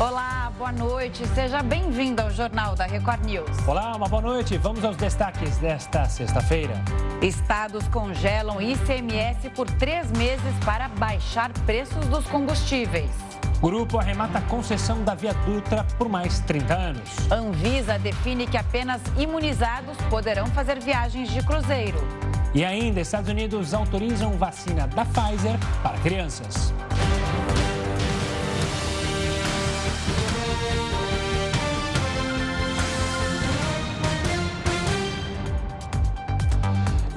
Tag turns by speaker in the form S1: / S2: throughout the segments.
S1: Olá, boa noite. Seja bem-vindo ao Jornal da Record News.
S2: Olá, uma boa noite. Vamos aos destaques desta sexta-feira.
S1: Estados congelam ICMS por três meses para baixar preços dos combustíveis.
S2: Grupo arremata a concessão da Via Dutra por mais 30 anos.
S1: Anvisa define que apenas imunizados poderão fazer viagens de cruzeiro.
S2: E ainda, Estados Unidos autorizam vacina da Pfizer para crianças.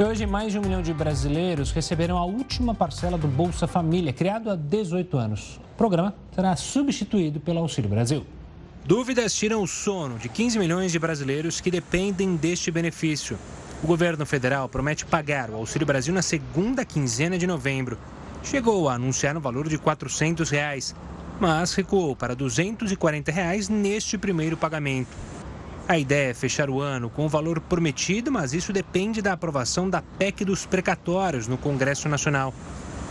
S2: Hoje, mais de um milhão de brasileiros receberam a última parcela do Bolsa Família, criado há 18 anos. O programa será substituído pelo Auxílio Brasil. Dúvidas tiram o sono de 15 milhões de brasileiros que dependem deste benefício. O governo federal promete pagar o Auxílio Brasil na segunda quinzena de novembro. Chegou a anunciar um valor de 400 reais, mas recuou para 240 reais neste primeiro pagamento. A ideia é fechar o ano com o valor prometido, mas isso depende da aprovação da PEC dos precatórios no Congresso Nacional.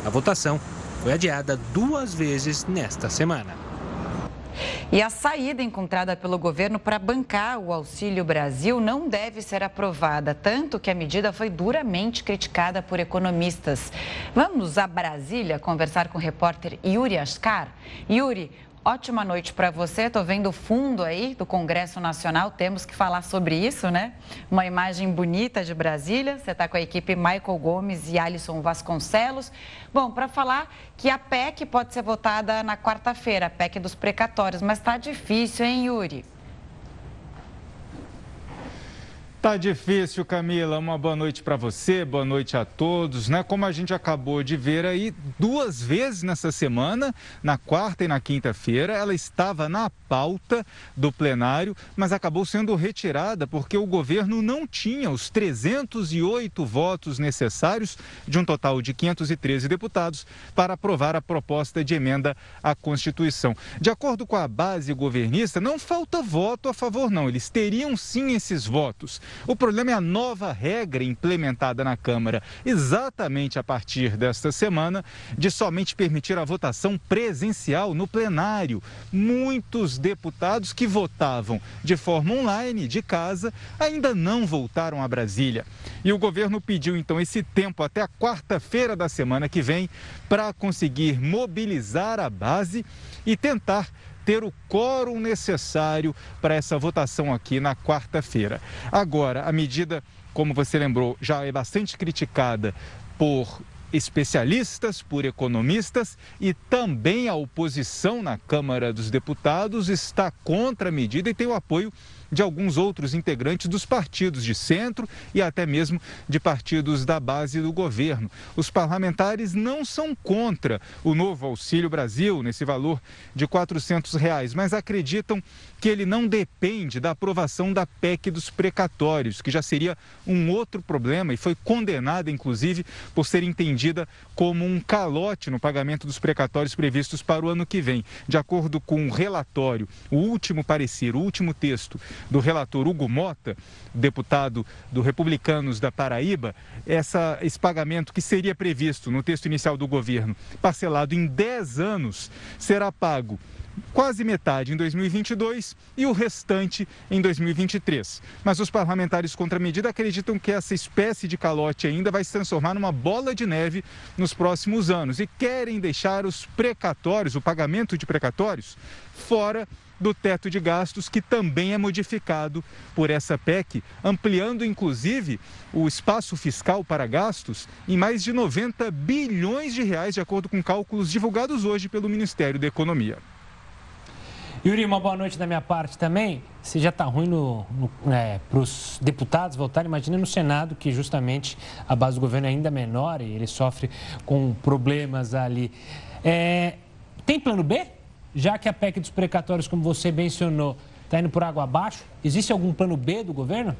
S2: A votação foi adiada duas vezes nesta semana.
S1: E a saída encontrada pelo governo para bancar o Auxílio Brasil não deve ser aprovada, tanto que a medida foi duramente criticada por economistas. Vamos a Brasília conversar com o repórter Yuri Ascar. Yuri, Ótima noite para você. Estou vendo o fundo aí do Congresso Nacional. Temos que falar sobre isso, né? Uma imagem bonita de Brasília. Você está com a equipe Michael Gomes e Alisson Vasconcelos. Bom, para falar que a PEC pode ser votada na quarta-feira, a PEC dos precatórios, mas está difícil, hein, Yuri?
S3: Tá difícil, Camila. Uma boa noite para você, boa noite a todos, né? Como a gente acabou de ver aí duas vezes nessa semana, na quarta e na quinta-feira, ela estava na pauta do plenário, mas acabou sendo retirada porque o governo não tinha os 308 votos necessários de um total de 513 deputados para aprovar a proposta de emenda à Constituição. De acordo com a base governista, não falta voto a favor não, eles teriam sim esses votos. O problema é a nova regra implementada na Câmara, exatamente a partir desta semana, de somente permitir a votação presencial no plenário. Muitos deputados que votavam de forma online, de casa, ainda não voltaram a Brasília. E o governo pediu então esse tempo até a quarta-feira da semana que vem para conseguir mobilizar a base e tentar ter o quórum necessário para essa votação aqui na quarta-feira. Agora, a medida, como você lembrou, já é bastante criticada por especialistas, por economistas e também a oposição na Câmara dos Deputados está contra a medida e tem o apoio de alguns outros integrantes dos partidos de centro e até mesmo de partidos da base do governo. Os parlamentares não são contra o novo Auxílio Brasil, nesse valor de 400 reais, mas acreditam que ele não depende da aprovação da PEC dos precatórios, que já seria um outro problema e foi condenada, inclusive, por ser entendida como um calote no pagamento dos precatórios previstos para o ano que vem. De acordo com o relatório, o último parecer, o último texto do relator Hugo Mota, deputado do Republicanos da Paraíba, essa, esse pagamento que seria previsto no texto inicial do governo, parcelado em 10 anos, será pago quase metade em 2022 e o restante em 2023. Mas os parlamentares contra a medida acreditam que essa espécie de calote ainda vai se transformar numa bola de neve nos próximos anos e querem deixar os precatórios, o pagamento de precatórios, fora do teto de gastos, que também é modificado por essa PEC, ampliando inclusive o espaço fiscal para gastos em mais de 90 bilhões de reais, de acordo com cálculos divulgados hoje pelo Ministério da Economia.
S2: Yuri, uma boa noite da minha parte também. Se já está ruim é, para os deputados votarem, imagina no Senado, que justamente a base do governo é ainda menor e ele sofre com problemas ali. É, tem plano B? Já que a PEC dos precatórios, como você mencionou, está indo por água abaixo, existe algum plano B do governo?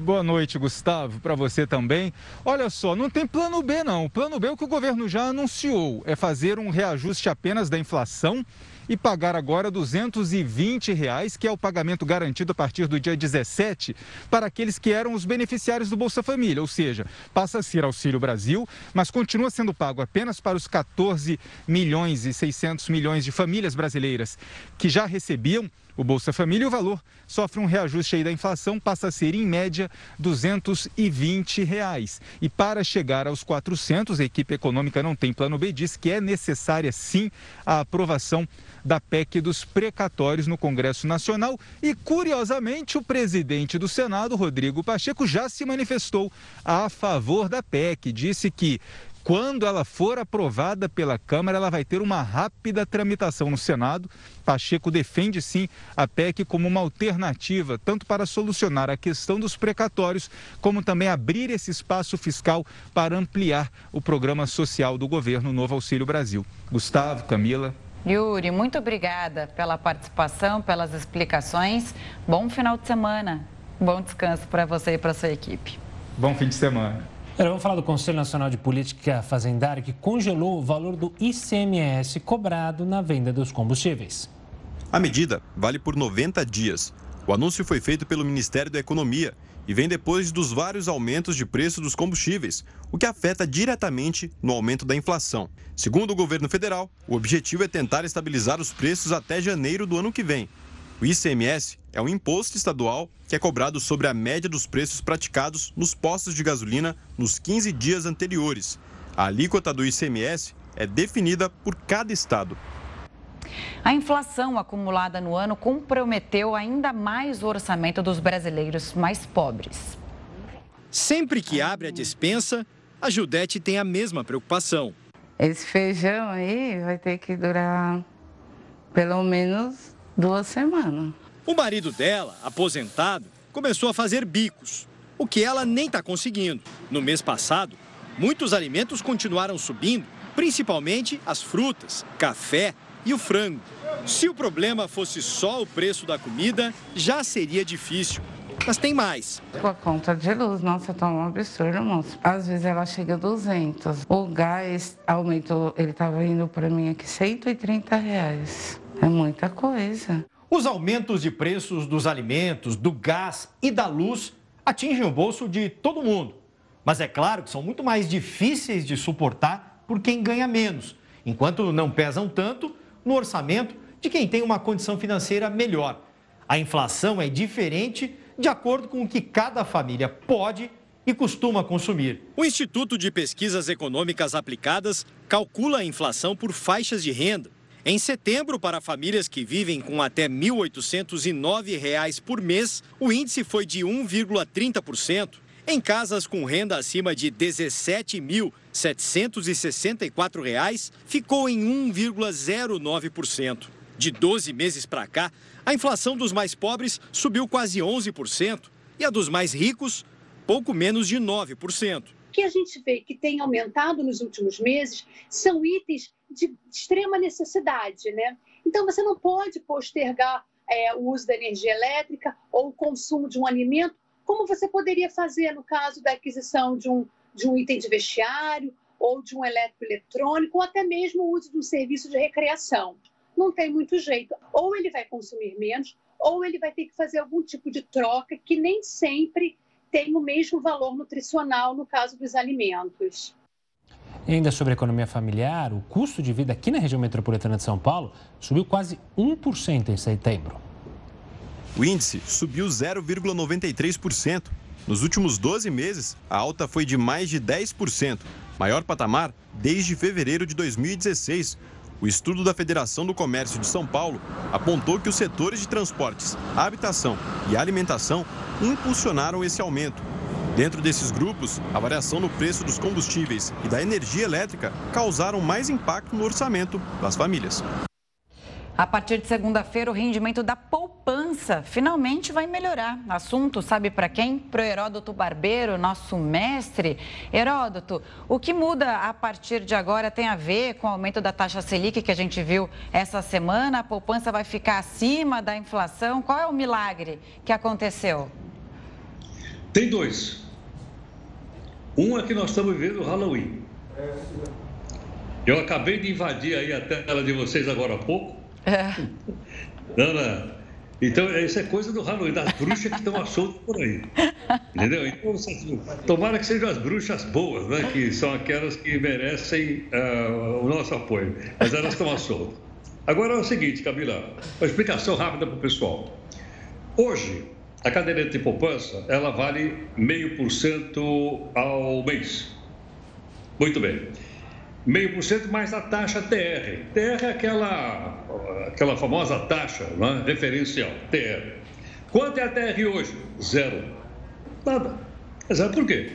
S3: Boa noite, Gustavo, para você também. Olha só, não tem plano B não. O plano B é o que o governo já anunciou, é fazer um reajuste apenas da inflação e pagar agora 220 reais, que é o pagamento garantido a partir do dia 17 para aqueles que eram os beneficiários do Bolsa Família, ou seja, passa a ser Auxílio Brasil, mas continua sendo pago apenas para os 14 milhões e 600 milhões de famílias brasileiras que já recebiam o Bolsa Família, o valor sofre um reajuste aí da inflação, passa a ser em média 220 reais. E para chegar aos 400, a equipe econômica não tem plano B, diz que é necessária sim a aprovação da PEC dos precatórios no Congresso Nacional. E, curiosamente, o presidente do Senado, Rodrigo Pacheco, já se manifestou a favor da PEC. Disse que quando ela for aprovada pela Câmara, ela vai ter uma rápida tramitação no Senado. Pacheco defende sim a PEC como uma alternativa, tanto para solucionar a questão dos precatórios, como também abrir esse espaço fiscal para ampliar o programa social do governo Novo Auxílio Brasil. Gustavo, Camila.
S1: Yuri, muito obrigada pela participação, pelas explicações. Bom final de semana. Bom descanso para você e para sua equipe.
S3: Bom fim de semana.
S2: Agora vamos falar do Conselho Nacional de Política Fazendária que congelou o valor do ICMS cobrado na venda dos combustíveis.
S4: A medida vale por 90 dias. O anúncio foi feito pelo Ministério da Economia e vem depois dos vários aumentos de preço dos combustíveis, o que afeta diretamente no aumento da inflação. Segundo o governo federal, o objetivo é tentar estabilizar os preços até janeiro do ano que vem, o ICMS é um imposto estadual que é cobrado sobre a média dos preços praticados nos postos de gasolina nos 15 dias anteriores. A alíquota do ICMS é definida por cada estado.
S1: A inflação acumulada no ano comprometeu ainda mais o orçamento dos brasileiros mais pobres.
S5: Sempre que abre a dispensa, a Judete tem a mesma preocupação.
S6: Esse feijão aí vai ter que durar pelo menos duas semanas.
S5: O marido dela, aposentado, começou a fazer bicos, o que ela nem está conseguindo. No mês passado, muitos alimentos continuaram subindo, principalmente as frutas, café e o frango. Se o problema fosse só o preço da comida, já seria difícil. Mas tem mais.
S6: Com a conta de luz, nossa, tá um absurdo, moço. Às vezes ela chega a 200. O gás aumentou, ele estava indo para mim aqui 130 reais. É muita coisa.
S5: Os aumentos de preços dos alimentos, do gás e da luz atingem o bolso de todo mundo. Mas é claro que são muito mais difíceis de suportar por quem ganha menos, enquanto não pesam tanto no orçamento de quem tem uma condição financeira melhor. A inflação é diferente de acordo com o que cada família pode e costuma consumir. O Instituto de Pesquisas Econômicas Aplicadas calcula a inflação por faixas de renda em setembro, para famílias que vivem com até R$ 1.809 por mês, o índice foi de 1,30%. Em casas com renda acima de R$ 17.764, ficou em 1,09%. De 12 meses para cá, a inflação dos mais pobres subiu quase 11% e a dos mais ricos, pouco menos de 9%.
S7: O que a gente vê que tem aumentado nos últimos meses são itens de extrema necessidade, né? Então você não pode postergar é, o uso da energia elétrica ou o consumo de um alimento, como você poderia fazer no caso da aquisição de um, de um item de vestiário ou de um eletroeletrônico ou até mesmo o uso de um serviço de recreação. Não tem muito jeito. Ou ele vai consumir menos, ou ele vai ter que fazer algum tipo de troca que nem sempre tem o mesmo valor nutricional no caso dos alimentos.
S2: E ainda sobre a economia familiar, o custo de vida aqui na região metropolitana de São Paulo subiu quase 1% em setembro.
S4: O índice subiu 0,93%. Nos últimos 12 meses, a alta foi de mais de 10%, maior patamar desde fevereiro de 2016. O estudo da Federação do Comércio de São Paulo apontou que os setores de transportes, habitação e alimentação impulsionaram esse aumento Dentro desses grupos, a variação no preço dos combustíveis e da energia elétrica causaram mais impacto no orçamento das famílias.
S1: A partir de segunda-feira, o rendimento da poupança finalmente vai melhorar. Assunto, sabe para quem? Para o Heródoto Barbeiro, nosso mestre. Heródoto, o que muda a partir de agora tem a ver com o aumento da taxa Selic que a gente viu essa semana? A poupança vai ficar acima da inflação? Qual é o milagre que aconteceu?
S8: Tem dois. Um é que nós estamos vivendo o Halloween. Eu acabei de invadir aí a tela de vocês agora há pouco. É. Ana, então, isso é coisa do Halloween, das bruxas que estão à solta por aí. Entendeu? Então, tomara que sejam as bruxas boas, né? que são aquelas que merecem uh, o nosso apoio. Mas elas estão à solta. Agora é o seguinte, Camila, uma explicação rápida para o pessoal. Hoje, a caderneta de poupança, ela vale meio por cento ao mês. Muito bem meio por cento mais a taxa TR. TR é aquela, aquela famosa taxa né, referencial, TR. Quanto é a TR hoje? Zero. Nada. Zero por quê?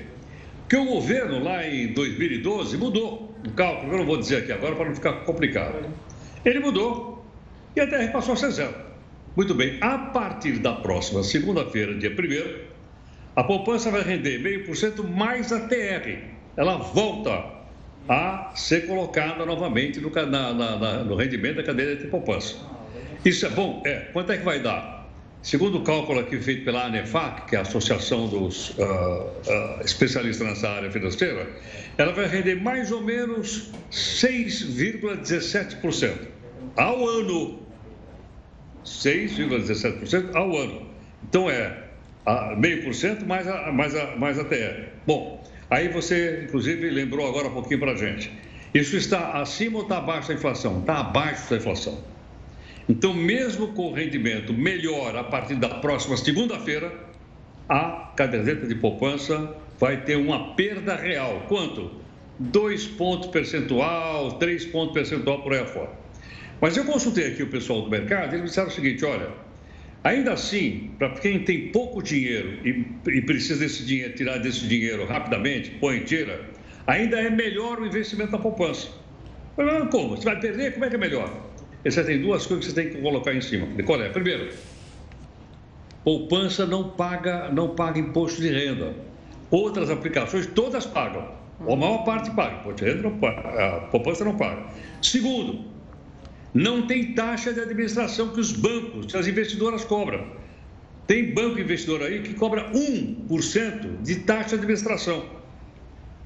S8: Porque o governo lá em 2012 mudou o cálculo, eu não vou dizer aqui agora para não ficar complicado. Ele mudou e a TR passou a ser zero. Muito bem, a partir da próxima segunda-feira, dia 1 a poupança vai render meio por cento mais a TR. Ela volta a ser colocada novamente no, na, na, no rendimento da cadeia de poupança. Isso é bom? É. Quanto é que vai dar? Segundo o cálculo aqui feito pela ANEFAC, que é a Associação dos uh, uh, Especialistas nessa área financeira, ela vai render mais ou menos 6,17% ao ano. 6,17% ao ano. Então é meio por cento mais a, mais, a, mais TR. Bom, Aí você, inclusive, lembrou agora um pouquinho para a gente. Isso está acima ou está abaixo da inflação? Está abaixo da inflação. Então, mesmo com o rendimento melhor a partir da próxima segunda-feira, a caderneta de poupança vai ter uma perda real. Quanto? 2 pontos percentual, 3 pontos percentual por aí afora. Mas eu consultei aqui o pessoal do mercado e eles disseram o seguinte: olha, Ainda assim, para quem tem pouco dinheiro e, e, precisa desse dinheiro, tirar desse dinheiro rapidamente, põe tira, ainda é melhor o investimento na poupança. Mas como? Você vai perder? Como é que é melhor? Você tem duas coisas que você tem que colocar em cima. Qual é? Primeiro, poupança não paga, não paga imposto de renda. Outras aplicações, todas pagam. Ou a maior parte paga. Imposto de renda não paga. A poupança não paga. Segundo, não tem taxa de administração que os bancos, que as investidoras cobram. Tem banco investidor aí que cobra 1% de taxa de administração.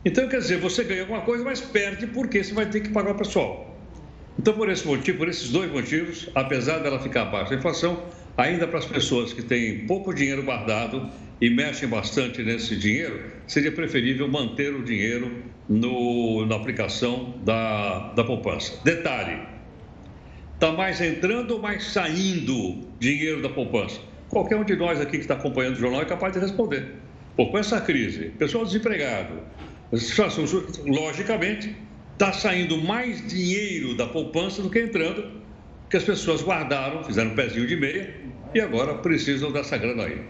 S8: Então, quer dizer, você ganha alguma coisa, mas perde porque você vai ter que pagar o pessoal. Então, por esse motivo, por esses dois motivos, apesar dela ficar abaixo da inflação, ainda para as pessoas que têm pouco dinheiro guardado e mexem bastante nesse dinheiro, seria preferível manter o dinheiro no, na aplicação da, da poupança. Detalhe, Está mais entrando ou mais saindo dinheiro da poupança? Qualquer um de nós aqui que está acompanhando o jornal é capaz de responder. Pô, com essa crise, pessoal desempregado, logicamente, está saindo mais dinheiro da poupança do que entrando, que as pessoas guardaram, fizeram um pezinho de meia e agora precisam dessa grana aí.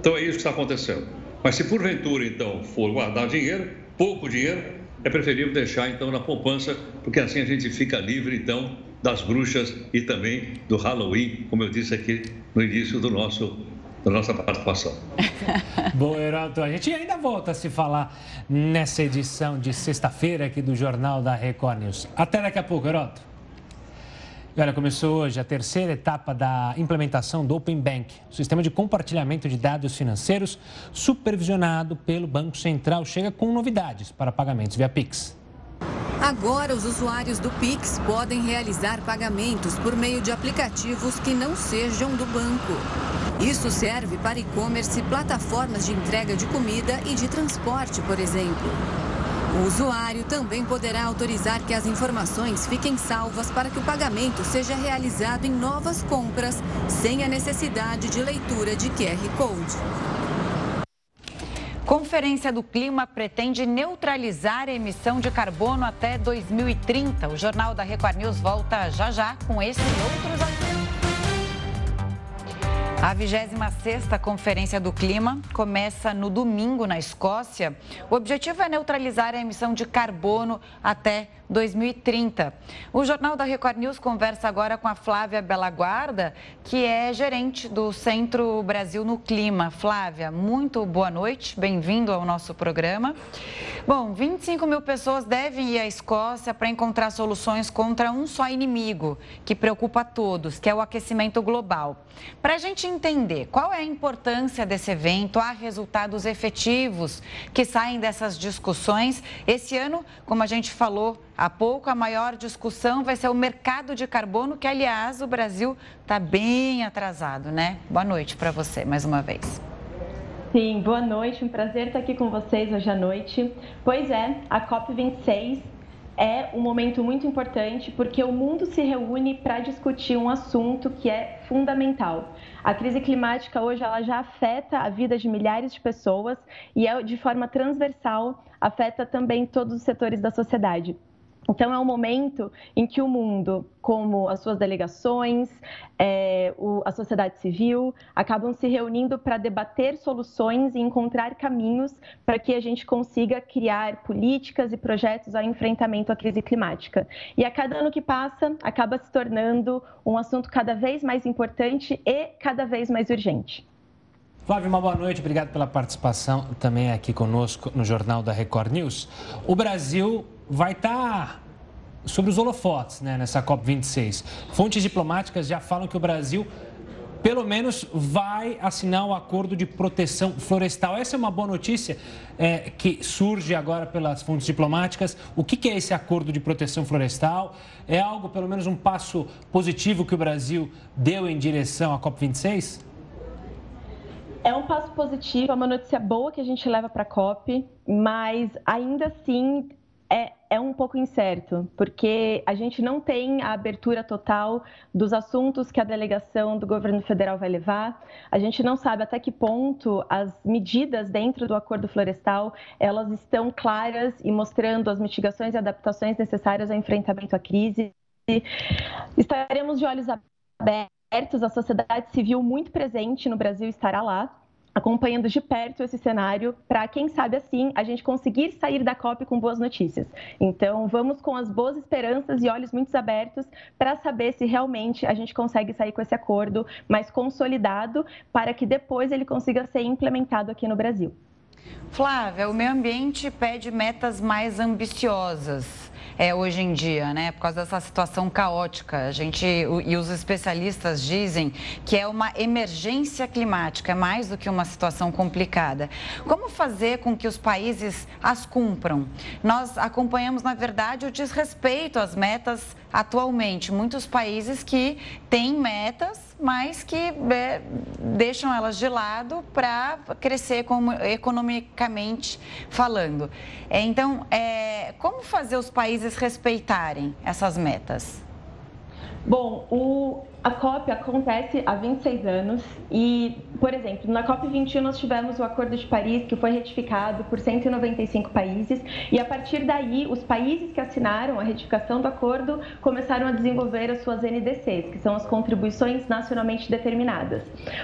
S8: Então é isso que está acontecendo. Mas se porventura, então, for guardar dinheiro, pouco dinheiro, é preferível deixar então na poupança, porque assim a gente fica livre então das bruxas e também do Halloween, como eu disse aqui no início do nosso da nossa participação.
S2: Bom, Heroto, a gente ainda volta a se falar nessa edição de sexta-feira aqui do Jornal da Record News. Até daqui a pouco. E olha, começou hoje a terceira etapa da implementação do Open Bank, sistema de compartilhamento de dados financeiros supervisionado pelo Banco Central. Chega com novidades para pagamentos via Pix.
S9: Agora, os usuários do Pix podem realizar pagamentos por meio de aplicativos que não sejam do banco. Isso serve para e-commerce, plataformas de entrega de comida e de transporte, por exemplo. O usuário também poderá autorizar que as informações fiquem salvas para que o pagamento seja realizado em novas compras, sem a necessidade de leitura de QR Code.
S1: Conferência do Clima pretende neutralizar a emissão de carbono até 2030. O Jornal da Record News volta já já com esses e outros assuntos. A 26ª Conferência do Clima começa no domingo na Escócia. O objetivo é neutralizar a emissão de carbono até 2030. O Jornal da Record News conversa agora com a Flávia Belaguarda, que é gerente do Centro Brasil no Clima. Flávia, muito boa noite, bem-vindo ao nosso programa. Bom, 25 mil pessoas devem ir à Escócia para encontrar soluções contra um só inimigo, que preocupa a todos, que é o aquecimento global. Para a gente entender qual é a importância desse evento, há resultados efetivos que saem dessas discussões. Esse ano, como a gente falou há pouco, a maior discussão vai ser o mercado de carbono, que, aliás, o Brasil está bem atrasado, né? Boa noite para você, mais uma vez.
S10: Sim, boa noite, um prazer estar aqui com vocês hoje à noite. Pois é, a COP26 é um momento muito importante porque o mundo se reúne para discutir um assunto que é fundamental. A crise climática hoje ela já afeta a vida de milhares de pessoas e é de forma transversal afeta também todos os setores da sociedade. Então, é um momento em que o mundo, como as suas delegações, é, o, a sociedade civil, acabam se reunindo para debater soluções e encontrar caminhos para que a gente consiga criar políticas e projetos ao enfrentamento à crise climática. E a cada ano que passa, acaba se tornando um assunto cada vez mais importante e cada vez mais urgente.
S2: Flávio, uma boa noite, obrigado pela participação também aqui conosco no Jornal da Record News. O Brasil vai estar tá sobre os holofotes né, nessa COP26. Fontes diplomáticas já falam que o Brasil, pelo menos, vai assinar o um acordo de proteção florestal. Essa é uma boa notícia é, que surge agora pelas fontes diplomáticas. O que, que é esse acordo de proteção florestal? É algo, pelo menos, um passo positivo que o Brasil deu em direção à COP26?
S10: É um passo positivo, é uma notícia boa que a gente leva para a COP, mas ainda assim é, é um pouco incerto, porque a gente não tem a abertura total dos assuntos que a delegação do governo federal vai levar. A gente não sabe até que ponto as medidas dentro do acordo florestal elas estão claras e mostrando as mitigações e adaptações necessárias ao enfrentamento à crise. Estaremos de olhos abertos, a sociedade civil muito presente no Brasil estará lá acompanhando de perto esse cenário para, quem sabe assim, a gente conseguir sair da COP com boas notícias. Então, vamos com as boas esperanças e olhos muito abertos para saber se realmente a gente consegue sair com esse acordo mais consolidado para que depois ele consiga ser implementado aqui no Brasil.
S1: Flávia, o meio ambiente pede metas mais ambiciosas é, hoje em dia, né? Por causa dessa situação caótica. A gente e os especialistas dizem que é uma emergência climática, é mais do que uma situação complicada. Como fazer com que os países as cumpram? Nós acompanhamos, na verdade, o desrespeito às metas atualmente. Muitos países que têm metas mas que é, deixam elas de lado para crescer como, economicamente falando. É, então, é, como fazer os países respeitarem essas metas?
S10: Bom, o, a COP acontece há 26 anos e, por exemplo, na COP 21 nós tivemos o Acordo de Paris que foi retificado por 195 países e a partir daí os países que assinaram a retificação do acordo começaram a desenvolver as suas NDCs, que são as contribuições nacionalmente determinadas.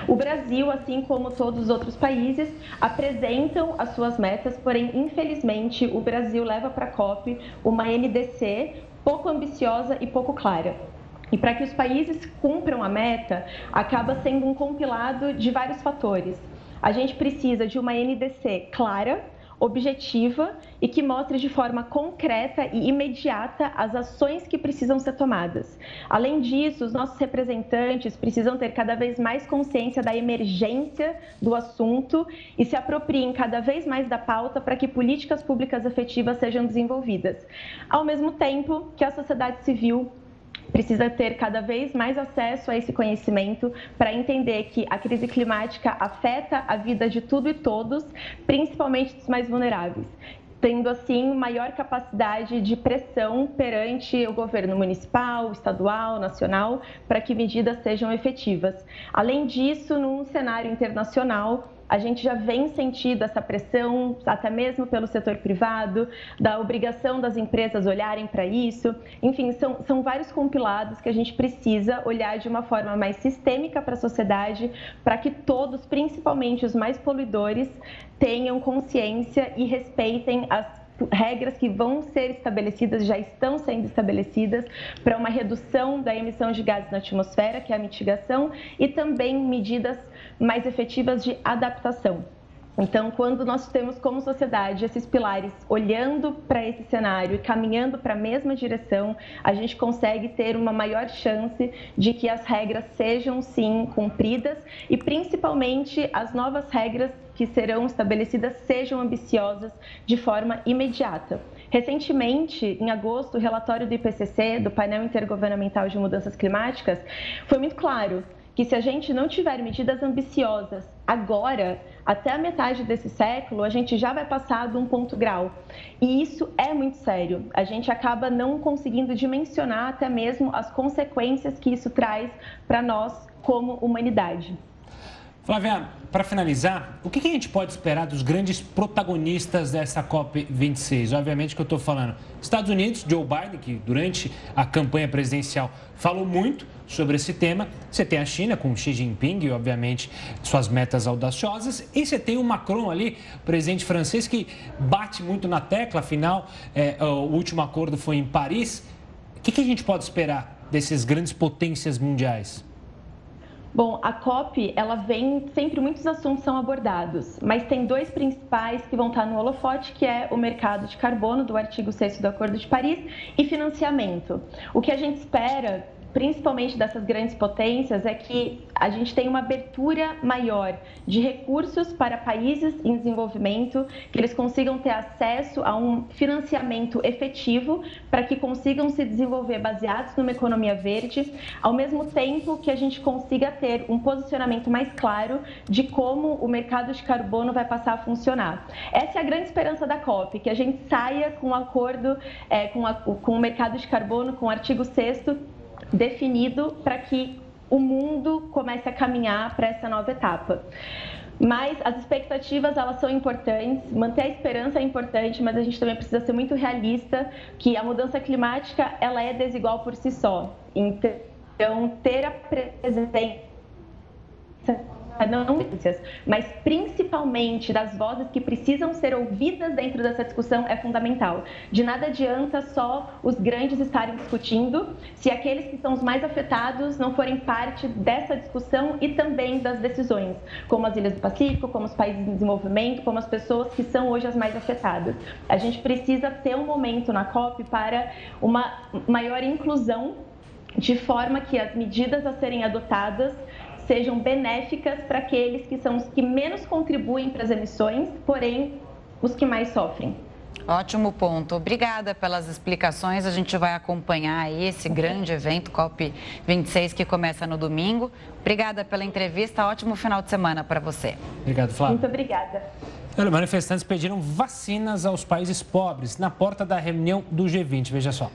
S10: O Brasil, assim como todos os outros países, apresentam as suas metas, porém, infelizmente, o Brasil leva para a COP uma NDC pouco ambiciosa e pouco clara. E para que os países cumpram a meta, acaba sendo um compilado de vários fatores. A gente precisa de uma NDC clara, objetiva e que mostre de forma concreta e imediata as ações que precisam ser tomadas. Além disso, os nossos representantes precisam ter cada vez mais consciência da emergência do assunto e se apropriem cada vez mais da pauta para que políticas públicas efetivas sejam desenvolvidas. Ao mesmo tempo que a sociedade civil precisa ter cada vez mais acesso a esse conhecimento para entender que a crise climática afeta a vida de tudo e todos, principalmente dos mais vulneráveis tendo assim maior capacidade de pressão perante o governo municipal, estadual, nacional, para que medidas sejam efetivas. Além disso, num cenário internacional, a gente já vem sentindo essa pressão, até mesmo pelo setor privado, da obrigação das empresas olharem para isso. Enfim, são, são vários compilados que a gente precisa olhar de uma forma mais sistêmica para a sociedade, para que todos, principalmente os mais poluidores, tenham consciência e respeitem as regras que vão ser estabelecidas, já estão sendo estabelecidas para uma redução da emissão de gases na atmosfera, que é a mitigação, e também medidas mais efetivas de adaptação. Então, quando nós temos como sociedade esses pilares olhando para esse cenário e caminhando para a mesma direção, a gente consegue ter uma maior chance de que as regras sejam sim cumpridas e principalmente as novas regras que serão estabelecidas sejam ambiciosas de forma imediata. Recentemente, em agosto, o relatório do IPCC, do Painel Intergovernamental de Mudanças Climáticas, foi muito claro que se a gente não tiver medidas ambiciosas agora, até a metade desse século, a gente já vai passar de um ponto grau. E isso é muito sério. A gente acaba não conseguindo dimensionar até mesmo as consequências que isso traz para nós como humanidade.
S2: Flávia, para finalizar, o que a gente pode esperar dos grandes protagonistas dessa COP26? Obviamente que eu estou falando Estados Unidos, Joe Biden, que durante a campanha presidencial falou muito sobre esse tema. Você tem a China com Xi Jinping obviamente, suas metas audaciosas. E você tem o Macron ali, presidente francês, que bate muito na tecla. Afinal, é, o último acordo foi em Paris. O que a gente pode esperar desses grandes potências mundiais?
S10: Bom, a COP, ela vem, sempre muitos assuntos são abordados, mas tem dois principais que vão estar no holofote, que é o mercado de carbono, do artigo 6 do Acordo de Paris, e financiamento. O que a gente espera principalmente dessas grandes potências, é que a gente tem uma abertura maior de recursos para países em desenvolvimento, que eles consigam ter acesso a um financiamento efetivo para que consigam se desenvolver baseados numa economia verde, ao mesmo tempo que a gente consiga ter um posicionamento mais claro de como o mercado de carbono vai passar a funcionar. Essa é a grande esperança da COP, que a gente saia com um acordo é, com, a, com o mercado de carbono, com o artigo 6 definido para que o mundo comece a caminhar para essa nova etapa. Mas as expectativas elas são importantes, manter a esperança é importante, mas a gente também precisa ser muito realista que a mudança climática ela é desigual por si só. Então ter a presença não mas principalmente das vozes que precisam ser ouvidas dentro dessa discussão é fundamental. De nada adianta só os grandes estarem discutindo se aqueles que são os mais afetados não forem parte dessa discussão e também das decisões, como as ilhas do Pacífico, como os países em desenvolvimento, como as pessoas que são hoje as mais afetadas. A gente precisa ter um momento na COP para uma maior inclusão de forma que as medidas a serem adotadas sejam benéficas para aqueles que são os que menos contribuem para as emissões, porém os que mais sofrem.
S1: Ótimo ponto. Obrigada pelas explicações. A gente vai acompanhar esse grande evento COP26 que começa no domingo. Obrigada pela entrevista. Ótimo final de semana para você.
S2: Obrigado, Flávio.
S10: Muito obrigada.
S2: Olha, manifestantes pediram vacinas aos países pobres na porta da reunião do G20. Veja só.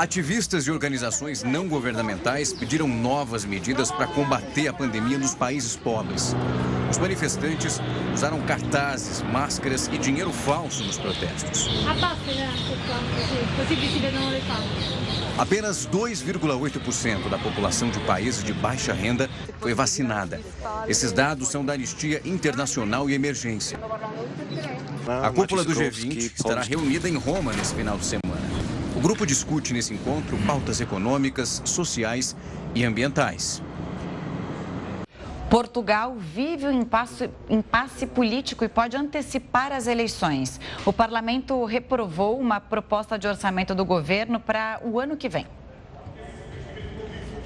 S11: Ativistas e organizações não governamentais pediram novas medidas para combater a pandemia nos países pobres. Os manifestantes usaram cartazes, máscaras e dinheiro falso nos protestos. Apenas 2,8% da população de países de baixa renda foi vacinada. Esses dados são da Anistia Internacional e Emergência. A cúpula do G20 estará reunida em Roma nesse final de semana. O grupo discute nesse encontro pautas econômicas, sociais e ambientais.
S1: Portugal vive um impasse, impasse, político e pode antecipar as eleições. O parlamento reprovou uma proposta de orçamento do governo para o ano que vem.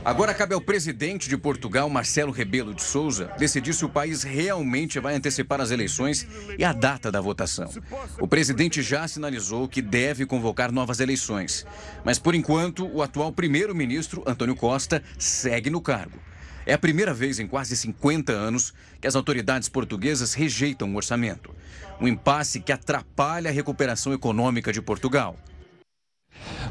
S11: Agora cabe ao presidente de Portugal, Marcelo Rebelo de Souza, decidir se o país realmente vai antecipar as eleições e a data da votação. O presidente já sinalizou que deve convocar novas eleições, mas por enquanto o atual primeiro-ministro, Antônio Costa, segue no cargo. É a primeira vez em quase 50 anos que as autoridades portuguesas rejeitam o orçamento. Um impasse que atrapalha a recuperação econômica de Portugal.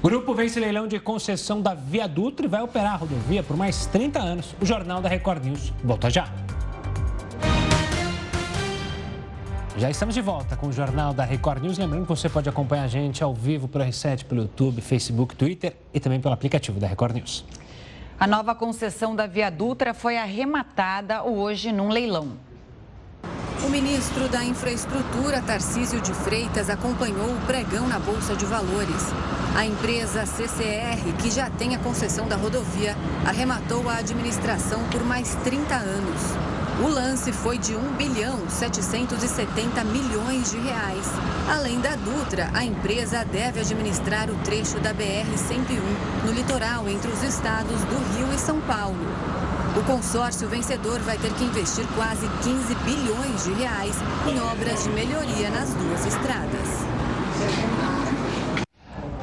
S2: Grupo vence leilão de concessão da Via Dutra e vai operar a rodovia por mais 30 anos. O Jornal da Record News volta já. Já estamos de volta com o Jornal da Record News. Lembrando que você pode acompanhar a gente ao vivo pelo R7, pelo YouTube, Facebook, Twitter e também pelo aplicativo da Record News.
S1: A nova concessão da Via Dutra foi arrematada hoje num leilão.
S9: O ministro da Infraestrutura, Tarcísio de Freitas, acompanhou o pregão na Bolsa de Valores. A empresa CCR, que já tem a concessão da rodovia, arrematou a administração por mais 30 anos. O lance foi de 1 bilhão 770 milhões de reais. Além da Dutra, a empresa deve administrar o trecho da BR-101 no litoral entre os estados do Rio e São Paulo. O consórcio vencedor vai ter que investir quase 15 bilhões de reais em obras de melhoria nas duas estradas.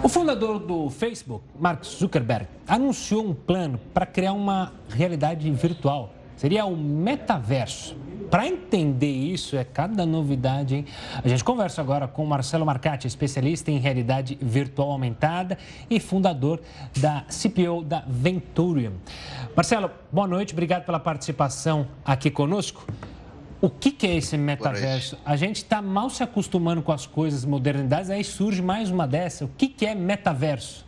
S2: O fundador do Facebook, Mark Zuckerberg, anunciou um plano para criar uma realidade virtual seria o metaverso. Para entender isso, é cada novidade, hein? A gente conversa agora com Marcelo Marcati, especialista em realidade virtual aumentada e fundador da CPO da Venturium. Marcelo, boa noite, obrigado pela participação aqui conosco. O que, que é esse metaverso? A gente está mal se acostumando com as coisas, modernidades, aí surge mais uma dessa. O que, que é metaverso?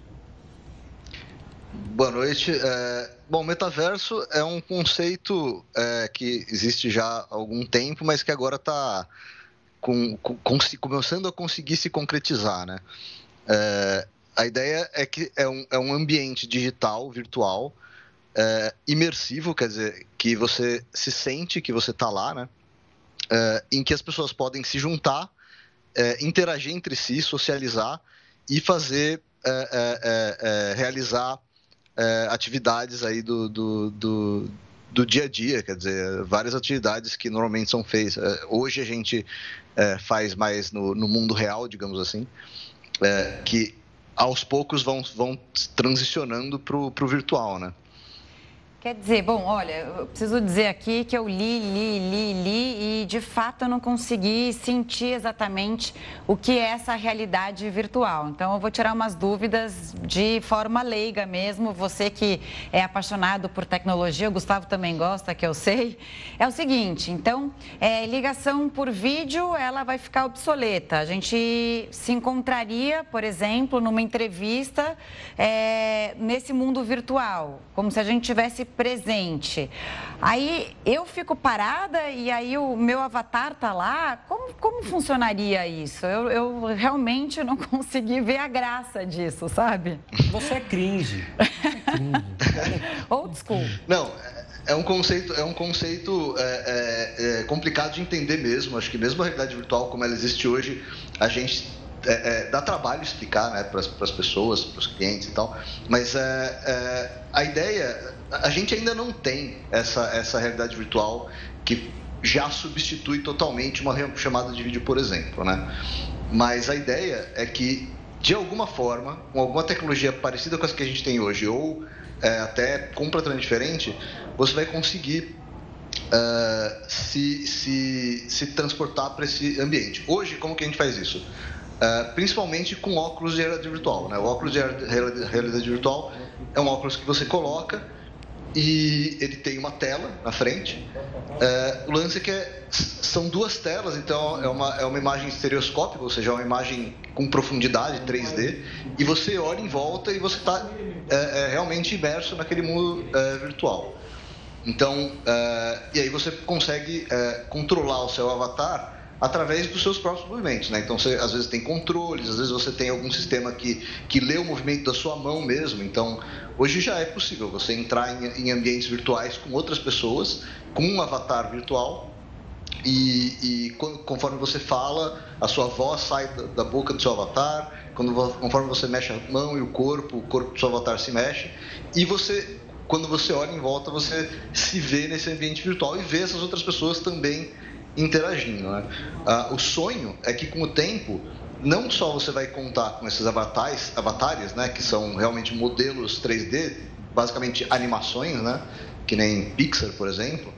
S12: Boa noite. É, bom, metaverso é um conceito é, que existe já há algum tempo, mas que agora está com, com, começando a conseguir se concretizar, né? É, a ideia é que é um, é um ambiente digital, virtual, é, imersivo, quer dizer, que você se sente que você está lá, né? É, em que as pessoas podem se juntar, é, interagir entre si, socializar e fazer, realizar é, atividades aí do, do, do, do, dia a dia, quer dizer, várias atividades que normalmente são feitas. É, hoje a gente é, faz mais no, no, mundo real, digamos assim, é, que aos poucos vão, vão transicionando para o virtual, né?
S1: Quer dizer, bom, olha, eu preciso dizer aqui que eu li, li, li, li e de fato eu não consegui sentir exatamente o que é essa realidade virtual. Então eu vou tirar umas dúvidas de forma leiga mesmo. Você que é apaixonado por tecnologia, o Gustavo também gosta, que eu sei. É o seguinte, então, é, ligação por vídeo, ela vai ficar obsoleta. A gente se encontraria, por exemplo, numa entrevista é, nesse mundo virtual, como se a gente tivesse presente. Aí eu fico parada e aí o meu avatar tá lá. Como, como funcionaria isso? Eu, eu realmente não consegui ver a graça disso, sabe?
S2: Você é cringe. É.
S1: Old school.
S12: Não, é um conceito, é um conceito é, é, é complicado de entender mesmo. Acho que mesmo a realidade virtual como ela existe hoje, a gente é, é, dá trabalho explicar né, para as pessoas, para os clientes e tal, mas é, é, a ideia, a gente ainda não tem essa, essa realidade virtual que já substitui totalmente uma chamada de vídeo, por exemplo, né? Mas a ideia é que, de alguma forma, com alguma tecnologia parecida com as que a gente tem hoje, ou é, até completamente diferente, você vai conseguir uh, se, se, se transportar para esse ambiente. Hoje, como que a gente faz isso? Uh, principalmente com óculos de realidade virtual. Né? O óculos de realidade virtual é um óculos que você coloca e ele tem uma tela na frente. Uh, o lance é que é, são duas telas, então é uma, é uma imagem estereoscópica, ou seja, é uma imagem com profundidade 3D, e você olha em volta e você está é, é, realmente imerso naquele mundo é, virtual. Então, e aí você consegue controlar o seu avatar através dos seus próprios movimentos, né? Então, você às vezes tem controles, às vezes você tem algum sistema que, que lê o movimento da sua mão mesmo. Então, hoje já é possível você entrar em, em ambientes virtuais com outras pessoas, com um avatar virtual, e, e, conforme você fala, a sua voz sai da, boca do seu avatar, quando, conforme você mexe a mão e o corpo, o corpo do seu avatar se mexe, e você, quando você olha em volta, você se vê nesse ambiente virtual e vê essas outras pessoas também interagindo. Né? Ah, o sonho é que com o tempo não só você vai contar com esses avatares, avatares, né, que são realmente modelos 3D, basicamente animações, né, que nem Pixar, por exemplo,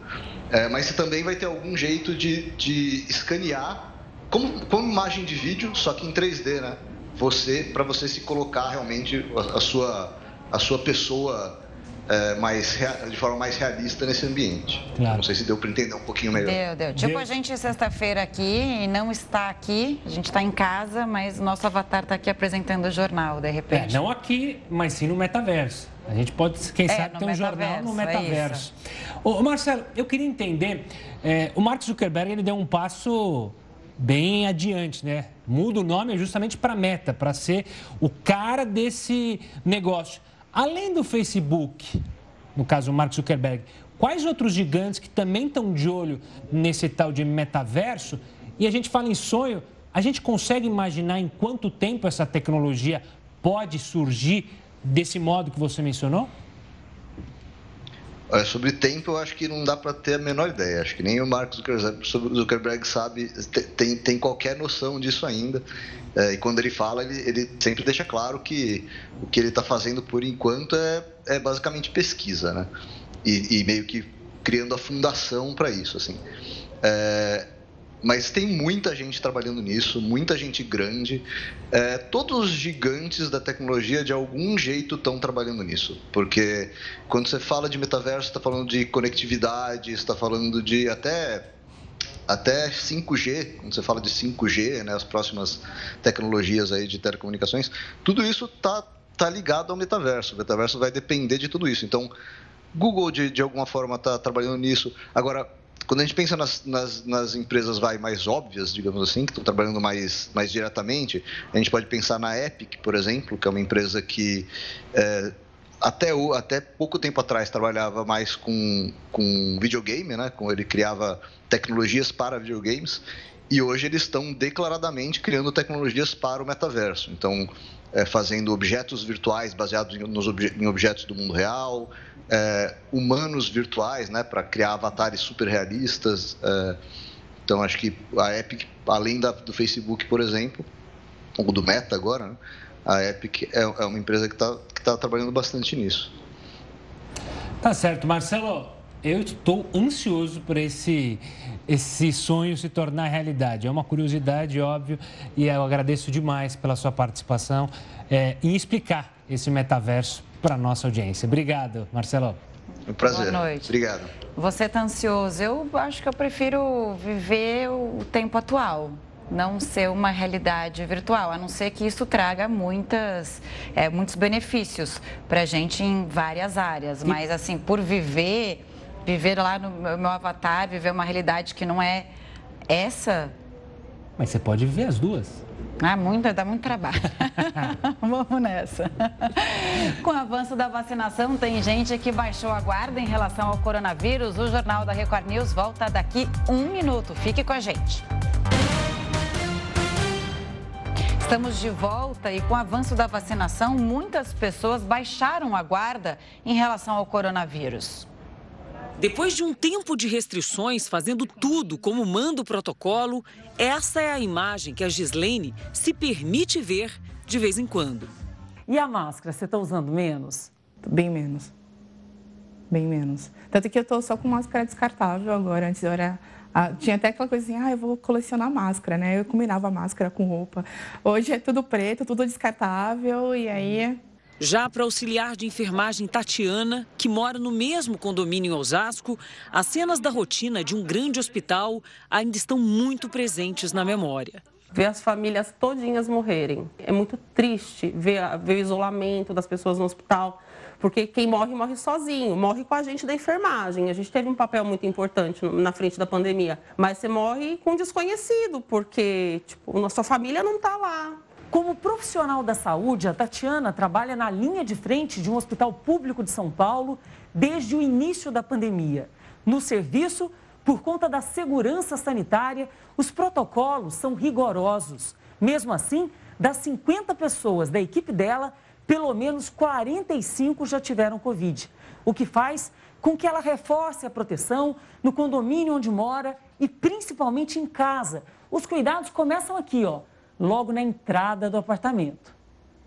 S12: é, mas você também vai ter algum jeito de, de escanear como, como imagem de vídeo, só que em 3D, né? Você, para você se colocar realmente a, a, sua, a sua pessoa é, mais, de forma mais realista nesse ambiente. Claro. Não sei se deu para entender um pouquinho melhor.
S1: Deu, deu. Tipo, a gente sexta-feira aqui e não está aqui, a gente está em casa, mas o nosso avatar está aqui apresentando o jornal, de repente.
S2: É, não aqui, mas sim no metaverso. A gente pode, quem é, sabe, ter um jornal no é metaverso. É Ô, Marcelo, eu queria entender, é, o Mark Zuckerberg ele deu um passo bem adiante, né? Muda o nome justamente para Meta, para ser o cara desse negócio. Além do Facebook, no caso o Mark Zuckerberg, quais outros gigantes que também estão de olho nesse tal de metaverso? E a gente fala em sonho, a gente consegue imaginar em quanto tempo essa tecnologia pode surgir desse modo que você mencionou?
S12: Olha, sobre tempo, eu acho que não dá para ter a menor ideia. Acho que nem o Marcos Zuckerberg sabe, tem, tem qualquer noção disso ainda. É, e quando ele fala, ele, ele, sempre deixa claro que o que ele está fazendo por enquanto é, é basicamente pesquisa, né? E, e, meio que criando a fundação para isso, assim. É, mas tem muita gente trabalhando nisso, muita gente grande. É, todos os gigantes da tecnologia, de algum jeito, estão trabalhando nisso. Porque quando você fala de metaverso, está falando de conectividade, está falando de até até 5G, quando você fala de 5G, né, as próximas tecnologias aí de telecomunicações, tudo isso está tá ligado ao metaverso. O metaverso vai depender de tudo isso. Então, Google, de, de alguma forma, está trabalhando nisso. Agora, quando a gente pensa nas, nas, nas, empresas vai mais óbvias, digamos assim, que estão trabalhando mais, mais diretamente, a gente pode pensar na Epic, por exemplo, que é uma empresa que é, até, o, até pouco tempo atrás trabalhava mais com, com videogame, né? Com, ele criava tecnologias para videogames e hoje eles estão declaradamente criando tecnologias para o metaverso. Então, é, fazendo objetos virtuais baseados em, nos em objetos do mundo real, é, humanos virtuais, né, para criar avatares super realistas. É, então, acho que a Epic, além da, do Facebook, por exemplo, ou do Meta agora, né, a Epic é, é, uma empresa que está tá trabalhando bastante nisso.
S2: Tá certo, Marcelo. Eu estou ansioso por esse, esse sonho se tornar realidade. É uma curiosidade, óbvio, e eu agradeço demais pela sua participação é, em explicar esse metaverso para a nossa audiência. Obrigado, Marcelo.
S12: Um prazer.
S1: Boa noite.
S12: Obrigado.
S1: Você está ansioso? Eu acho que eu prefiro viver o tempo atual não ser uma realidade virtual, a não ser que isso traga muitas, é, muitos benefícios para a gente em várias áreas. Mas, assim, por viver, viver lá no meu avatar, viver uma realidade que não é essa.
S2: Mas você pode viver as duas.
S1: Ah, muito, dá muito trabalho. Vamos nessa. Com o avanço da vacinação, tem gente que baixou a guarda em relação ao coronavírus. O Jornal da Record News volta daqui um minuto. Fique com a gente. Estamos de volta e com o avanço da vacinação, muitas pessoas baixaram a guarda em relação ao coronavírus.
S13: Depois de um tempo de restrições, fazendo tudo como manda o protocolo, essa é a imagem que a Gislene se permite ver de vez em quando.
S14: E a máscara, você está usando menos?
S15: Bem menos. Bem menos. Tanto que eu estou só com máscara descartável agora. Antes eu era ah, tinha até aquela coisa assim, ah, eu vou colecionar máscara, né? Eu combinava máscara com roupa. Hoje é tudo preto, tudo descartável e aí
S13: já para auxiliar de enfermagem Tatiana, que mora no mesmo condomínio em Osasco, as cenas da rotina de um grande hospital ainda estão muito presentes na memória.
S16: Ver as famílias todinhas morrerem. É muito triste ver, ver o isolamento das pessoas no hospital, porque quem morre, morre sozinho, morre com a gente da enfermagem. A gente teve um papel muito importante na frente da pandemia, mas você morre com um desconhecido, porque tipo, a nossa família não está lá.
S13: Como profissional da saúde, a Tatiana trabalha na linha de frente de um hospital público de São Paulo desde o início da pandemia. No serviço, por conta da segurança sanitária, os protocolos são rigorosos. Mesmo assim, das 50 pessoas da equipe dela, pelo menos 45 já tiveram Covid, o que faz com que ela reforce a proteção no condomínio onde mora e principalmente em casa. Os cuidados começam aqui, ó logo na entrada do apartamento.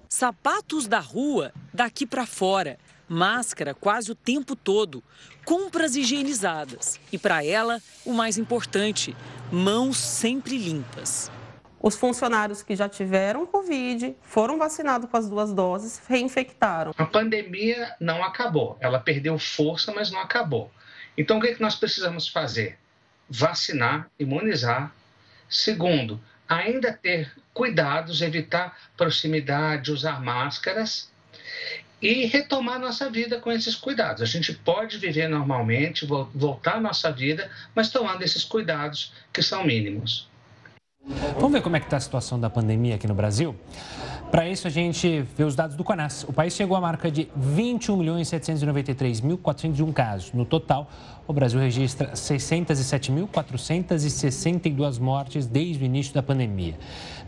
S13: Sapatos da rua, daqui para fora. Máscara quase o tempo todo. Compras higienizadas. E para ela, o mais importante, mãos sempre limpas.
S16: Os funcionários que já tiveram Covid, foram vacinados com as duas doses, reinfectaram.
S17: A pandemia não acabou. Ela perdeu força, mas não acabou. Então, o que, é que nós precisamos fazer? Vacinar, imunizar. Segundo, ainda ter cuidados, evitar proximidade, usar máscaras e retomar nossa vida com esses cuidados. A gente pode viver normalmente, voltar à nossa vida, mas tomando esses cuidados que são mínimos.
S2: Vamos ver como é que está a situação da pandemia aqui no Brasil? Para isso, a gente vê os dados do CONAS. O país chegou à marca de 21.793.401 casos. No total, o Brasil registra 607.462 mortes desde o início da pandemia.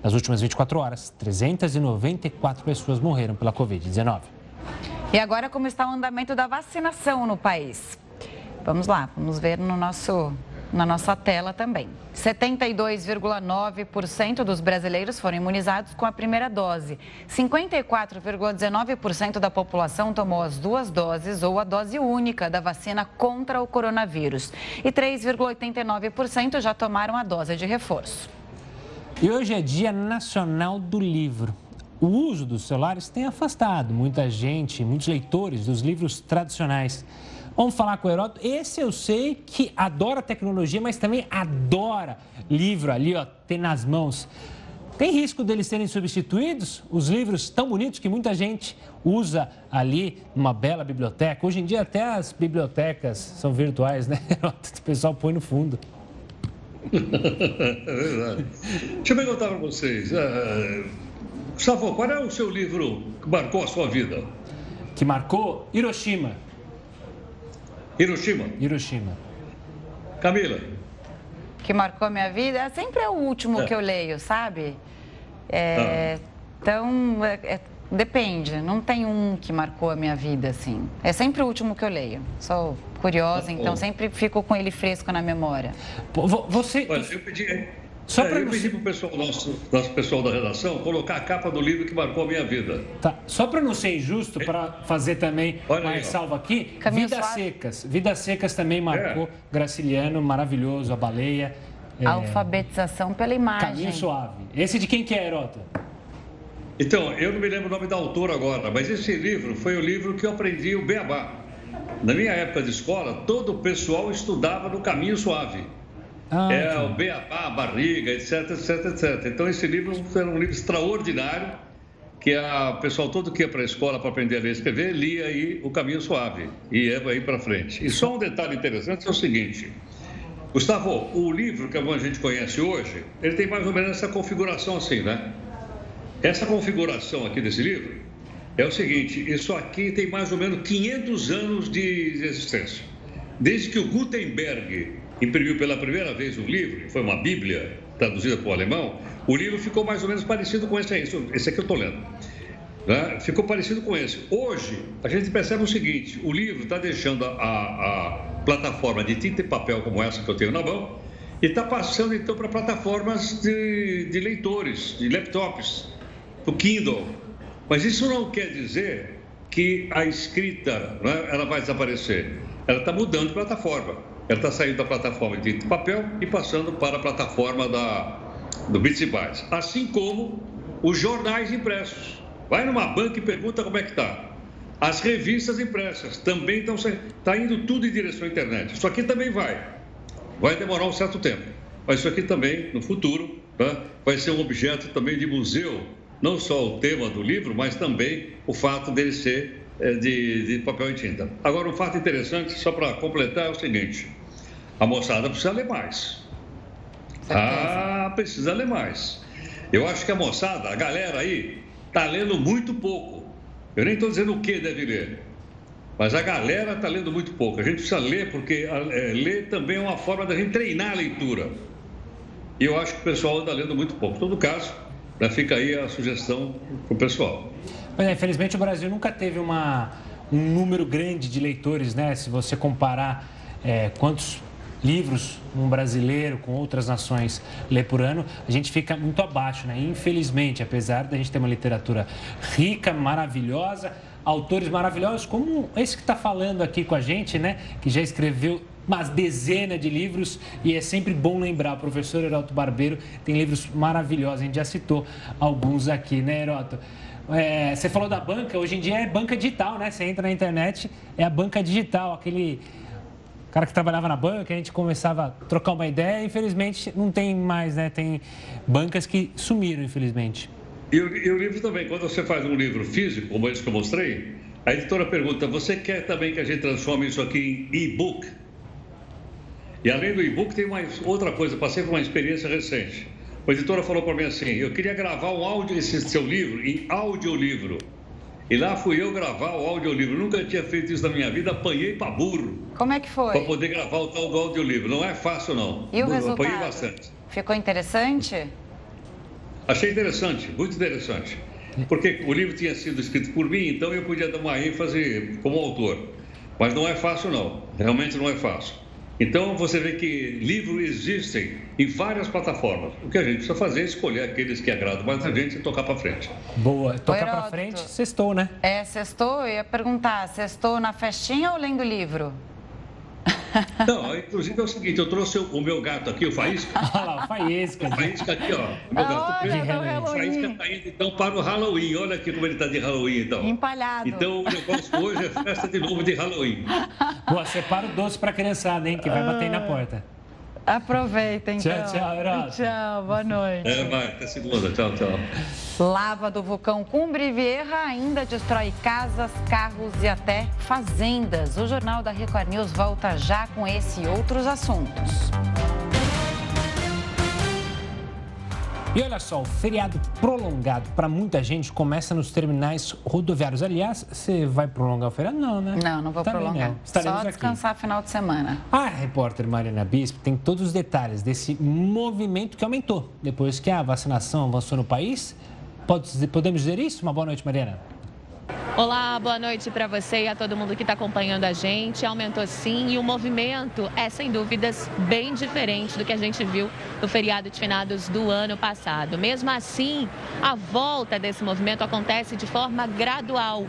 S2: Nas últimas 24 horas, 394 pessoas morreram pela Covid-19.
S1: E agora, como está o andamento da vacinação no país? Vamos lá, vamos ver no nosso na nossa tela também. 72,9% dos brasileiros foram imunizados com a primeira dose. 54,19% da população tomou as duas doses ou a dose única da vacina contra o coronavírus. E 3,89% já tomaram a dose de reforço.
S2: E hoje é Dia Nacional do Livro. O uso dos celulares tem afastado muita gente, muitos leitores dos livros tradicionais. Vamos falar com o Heródoto. Esse eu sei que adora tecnologia, mas também adora livro ali, ó, ter nas mãos. Tem risco deles serem substituídos? Os livros tão bonitos que muita gente usa ali numa bela biblioteca. Hoje em dia até as bibliotecas são virtuais, né? O pessoal põe no fundo.
S8: é verdade. Deixa eu perguntar para vocês. Uh, Gustavo, qual é o seu livro que marcou a sua vida?
S2: Que marcou? Hiroshima.
S8: Hiroshima.
S2: Hiroshima.
S8: Camila.
S1: Que marcou a minha vida, sempre é o último é. que eu leio, sabe? É, ah. Então, é, é, depende, não tem um que marcou a minha vida, assim. É sempre o último que eu leio. Sou curiosa, ah, então sempre fico com ele fresco na memória.
S2: Você.
S8: Olha, eu pedi, só é, eu pedi para o pessoal, nosso, nosso pessoal da redação colocar a capa do livro que marcou a minha vida.
S2: Tá. Só para não ser injusto, para fazer também Olha mais aí, salva aqui, Caminho Vidas suave. Secas. Vidas Secas também marcou. É. Graciliano, maravilhoso, a baleia.
S1: É... Alfabetização pela imagem.
S2: Caminho Suave. Esse de quem que é, Herota?
S8: Então, eu não me lembro o nome da autora agora, mas esse livro foi o livro que eu aprendi o beabá. Na minha época de escola, todo o pessoal estudava no Caminho Suave. Ah, é sim. o beabá, a barriga, etc, etc, etc. Então esse livro era um livro extraordinário que o pessoal todo que ia para a escola para aprender a ler e escrever lia aí o caminho suave e ia aí para frente. E só um detalhe interessante é o seguinte, Gustavo, o livro que a gente conhece hoje, ele tem mais ou menos essa configuração assim, né? Essa configuração aqui desse livro é o seguinte, isso aqui tem mais ou menos 500 anos de existência. Desde que o Gutenberg imprimiu pela primeira vez um livro, foi uma Bíblia traduzida para o alemão, o livro ficou mais ou menos parecido com esse aí, esse aqui eu estou lendo. Né? Ficou parecido com esse. Hoje, a gente percebe o seguinte: o livro está deixando a, a, plataforma de tinta e papel como essa que eu tenho na mão e está passando então para plataformas de, de leitores, de laptops, o Kindle. Mas isso não quer dizer que a escrita né, ela vai desaparecer. Ela está mudando de plataforma. Ela está saindo da plataforma de papel e passando para a plataforma da, do Bits e Bytes. Assim como os jornais impressos. Vai numa banca e pergunta como é que está. As revistas impressas também estão Está indo tudo em direção à internet. Isso aqui também vai. Vai demorar um certo tempo. Mas isso aqui também, no futuro, tá? vai ser um objeto também de museu. Não só o tema do livro, mas também o fato dele ser de, de papel e tinta. Agora, um fato interessante, só para completar, é o seguinte a moçada precisa ler mais. Ah, precisa ler mais. Eu acho que a moçada, a galera aí, está lendo muito pouco. Eu nem estou dizendo o que deve ler. Mas a galera está lendo muito pouco. A gente precisa ler, porque é, ler também é uma forma da gente treinar a leitura. E eu acho que o pessoal está lendo muito pouco. Em todo caso, já fica aí a sugestão para o pessoal.
S2: Pois é, infelizmente o Brasil nunca teve uma, um número grande de leitores, né? Se você comparar é, quantos livros um brasileiro com outras nações lê por ano, a gente fica muito abaixo, né? Infelizmente, apesar da gente ter uma literatura rica, maravilhosa, autores maravilhosos, como esse que está falando aqui com a gente, né? Que já escreveu umas dezenas de livros e é sempre bom lembrar, o professor Heroto Barbeiro tem livros maravilhosos, a gente já citou alguns aqui, né, Heroto? É, você falou da banca, hoje em dia é banca digital, né? Você entra na internet, é a banca digital, aquele cara que trabalhava na banca, a gente começava a trocar uma ideia, infelizmente não tem mais, né? Tem bancas que sumiram, infelizmente.
S8: E o, e o livro também, quando você faz um livro físico, como esse que eu mostrei, a editora pergunta, você quer também que a gente transforme isso aqui em e-book? E além do e-book, tem mais outra coisa, passei por uma experiência recente. A editora falou para mim assim: eu queria gravar um áudio, esse seu livro, em audiolivro. E lá fui eu gravar o audiolivro. Nunca tinha feito isso na minha vida, apanhei para burro.
S1: Como é que foi?
S8: Para poder gravar o tal do audiolivro. Não é fácil, não.
S1: E o burro, resultado?
S8: Apanhei bastante.
S1: Ficou interessante?
S8: Achei interessante, muito interessante. Porque o livro tinha sido escrito por mim, então eu podia dar uma ênfase como autor. Mas não é fácil, não. Realmente não é fácil. Então você vê que livros existem em várias plataformas. O que a gente precisa fazer é escolher aqueles que agradam mais a gente e tocar para frente.
S2: Boa, tocar para frente, sextou, né?
S1: É, sextou. Eu ia perguntar, sextou na festinha ou lendo livro?
S8: Não, inclusive é o seguinte, eu trouxe o meu gato aqui, o Faísca.
S2: Olha lá, o Faísca.
S8: O Faísca aqui, ó. O meu gato preto. O Faísca está indo então para o Halloween. Olha aqui como ele está de Halloween, então.
S1: Empalhado.
S8: Então o negócio hoje é festa de novo de Halloween.
S2: Boa, separa o doce para a criançada, hein, que vai bater aí na porta.
S1: Aproveita, então.
S2: Tchau, tchau, Herói.
S1: Tchau, boa noite.
S8: É, vai, até segunda. Tchau, tchau.
S1: Lava do vulcão Cumbre Vieja ainda destrói casas, carros e até fazendas. O Jornal da Record News volta já com esse e outros assuntos.
S2: E olha só, o feriado prolongado para muita gente começa nos terminais rodoviários. Aliás, você vai prolongar o feriado? Não, né?
S1: Não, não vou Também prolongar. Não. Só descansar aqui. final de semana.
S2: A repórter Marina Bispo tem todos os detalhes desse movimento que aumentou depois que a vacinação avançou no país. Pode, podemos dizer isso? Uma boa noite, Mariana.
S18: Olá, boa noite para você e a todo mundo que está acompanhando a gente. Aumentou sim e o movimento é, sem dúvidas, bem diferente do que a gente viu no feriado de finados do ano passado. Mesmo assim, a volta desse movimento acontece de forma gradual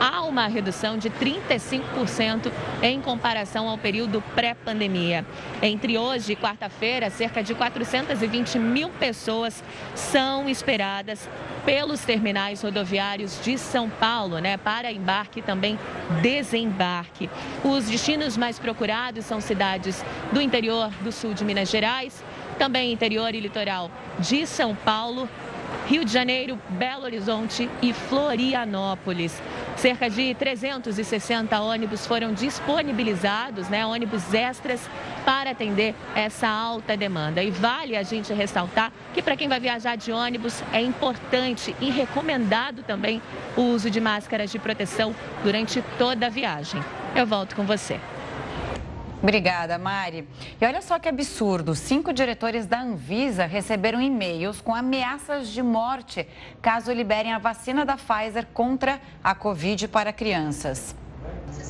S18: há uma redução de 35% em comparação ao período pré-pandemia. Entre hoje e quarta-feira, cerca de 420 mil pessoas são esperadas pelos terminais rodoviários de São Paulo, né, para embarque e também desembarque. Os destinos mais procurados são cidades do interior do sul de Minas Gerais, também interior e litoral de São Paulo, Rio de Janeiro, Belo Horizonte e Florianópolis. Cerca de 360 ônibus foram disponibilizados, né, ônibus extras, para atender essa alta demanda. E vale a gente ressaltar que para quem vai viajar de ônibus é importante e recomendado também o uso de máscaras de proteção durante toda a viagem. Eu volto com você.
S1: Obrigada, Mari. E olha só que absurdo: cinco diretores da Anvisa receberam e-mails com ameaças de morte caso liberem a vacina da Pfizer contra a Covid para crianças.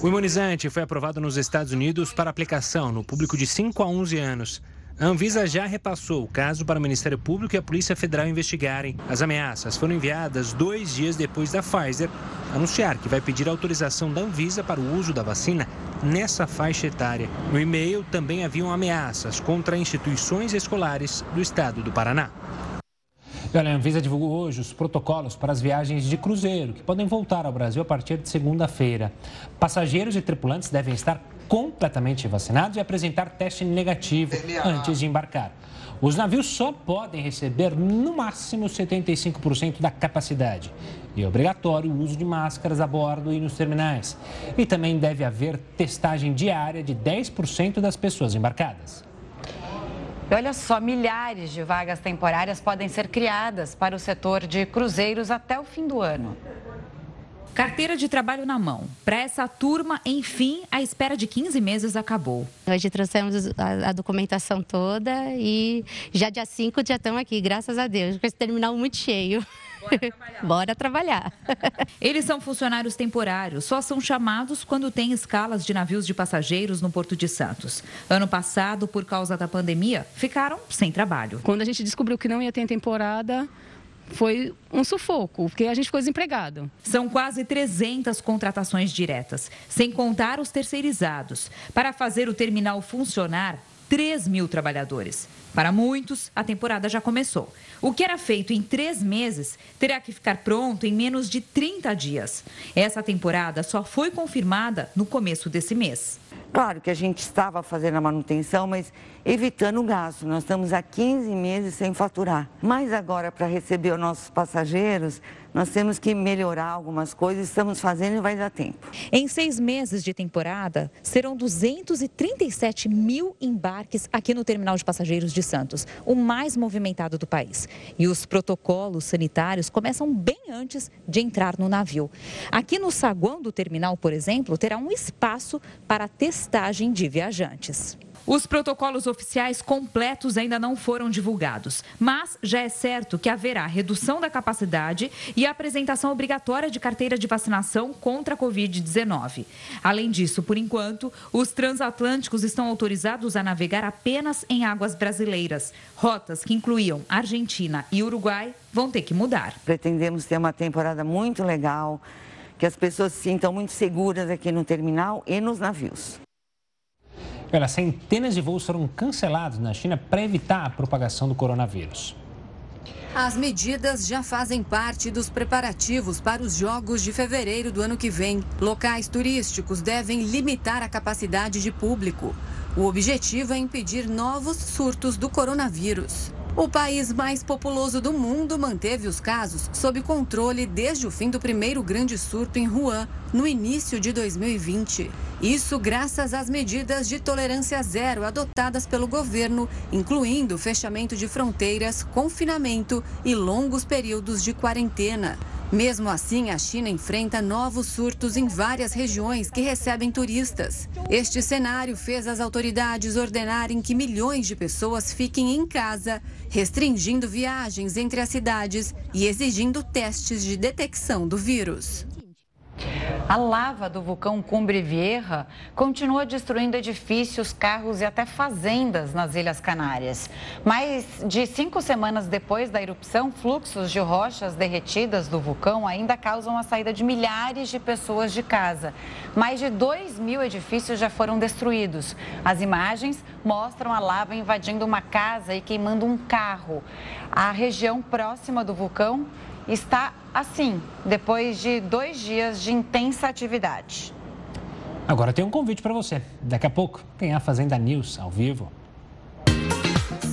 S2: O imunizante foi aprovado nos Estados Unidos para aplicação no público de 5 a 11 anos. A Anvisa já repassou o caso para o Ministério Público e a Polícia Federal investigarem. As ameaças foram enviadas dois dias depois da Pfizer anunciar que vai pedir autorização da Anvisa para o uso da vacina nessa faixa etária. No e-mail também haviam ameaças contra instituições escolares do estado do Paraná. E olha, a Anvisa divulgou hoje os protocolos para as viagens de cruzeiro, que podem voltar ao Brasil a partir de segunda-feira. Passageiros e tripulantes devem estar completamente vacinados e apresentar teste negativo antes de embarcar. Os navios só podem receber no máximo 75% da capacidade. E é obrigatório o uso de máscaras a bordo e nos terminais. E também deve haver testagem diária de 10% das pessoas embarcadas.
S1: E olha só, milhares de vagas temporárias podem ser criadas para o setor de cruzeiros até o fim do ano.
S19: Carteira de trabalho na mão. Para essa turma, enfim, a espera de 15 meses acabou.
S20: Hoje trouxemos a, a documentação toda e já dia 5 já estamos aqui, graças a Deus, com esse terminal muito cheio. Bora trabalhar. Bora trabalhar.
S19: Eles são funcionários temporários, só são chamados quando tem escalas de navios de passageiros no Porto de Santos. Ano passado, por causa da pandemia, ficaram sem trabalho.
S21: Quando a gente descobriu que não ia ter temporada, foi um sufoco, porque a gente ficou desempregado.
S19: São quase 300 contratações diretas, sem contar os terceirizados. Para fazer o terminal funcionar, 3 mil trabalhadores. Para muitos, a temporada já começou. O que era feito em três meses terá que ficar pronto em menos de 30 dias. Essa temporada só foi confirmada no começo desse mês.
S22: Claro que a gente estava fazendo a manutenção, mas evitando o gasto. Nós estamos há 15 meses sem faturar. Mas agora, para receber os nossos passageiros, nós temos que melhorar algumas coisas, estamos fazendo e vai dar tempo.
S19: Em seis meses de temporada, serão 237 mil embarques aqui no terminal de passageiros de de Santos, o mais movimentado do país. E os protocolos sanitários começam bem antes de entrar no navio. Aqui no saguão do terminal, por exemplo, terá um espaço para testagem de viajantes. Os protocolos oficiais completos ainda não foram divulgados, mas já é certo que haverá redução da capacidade e apresentação obrigatória de carteira de vacinação contra a Covid-19. Além disso, por enquanto, os transatlânticos estão autorizados a navegar apenas em águas brasileiras. Rotas que incluíam Argentina e Uruguai vão ter que mudar.
S22: Pretendemos ter uma temporada muito legal, que as pessoas se sintam muito seguras aqui no terminal e nos navios.
S2: Olha, centenas de voos foram cancelados na China para evitar a propagação do coronavírus.
S9: As medidas já fazem parte dos preparativos para os Jogos de Fevereiro do ano que vem. Locais turísticos devem limitar a capacidade de público. O objetivo é impedir novos surtos do coronavírus. O país mais populoso do mundo manteve os casos sob controle desde o fim do primeiro grande surto em Wuhan, no início de 2020. Isso graças às medidas de tolerância zero adotadas pelo governo, incluindo fechamento de fronteiras, confinamento e longos períodos de quarentena. Mesmo assim, a China enfrenta novos surtos em várias regiões que recebem turistas. Este cenário fez as autoridades ordenarem que milhões de pessoas fiquem em casa, restringindo viagens entre as cidades e exigindo testes de detecção do vírus.
S1: A lava do vulcão Cumbre Vieja continua destruindo edifícios, carros e até fazendas nas Ilhas Canárias. Mais de cinco semanas depois da erupção, fluxos de rochas derretidas do vulcão ainda causam a saída de milhares de pessoas de casa. Mais de 2 mil edifícios já foram destruídos. As imagens mostram a lava invadindo uma casa e queimando um carro. A região próxima do vulcão está assim, depois de dois dias de intensa atividade.
S2: Agora tem um convite para você. Daqui a pouco tem a Fazenda News ao vivo.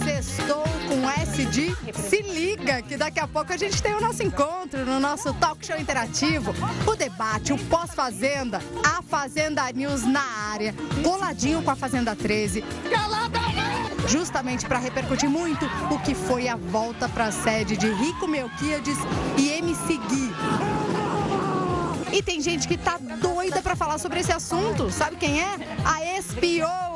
S23: Sextou com S de Se Liga, que daqui a pouco a gente tem o nosso encontro no nosso talk show interativo. O debate, o pós-Fazenda, a Fazenda News na área, coladinho com a Fazenda 13. Calada! Justamente para repercutir muito o que foi a volta para a sede de Rico Melquiades e MC Gui. E tem gente que tá doida para falar sobre esse assunto. Sabe quem é? A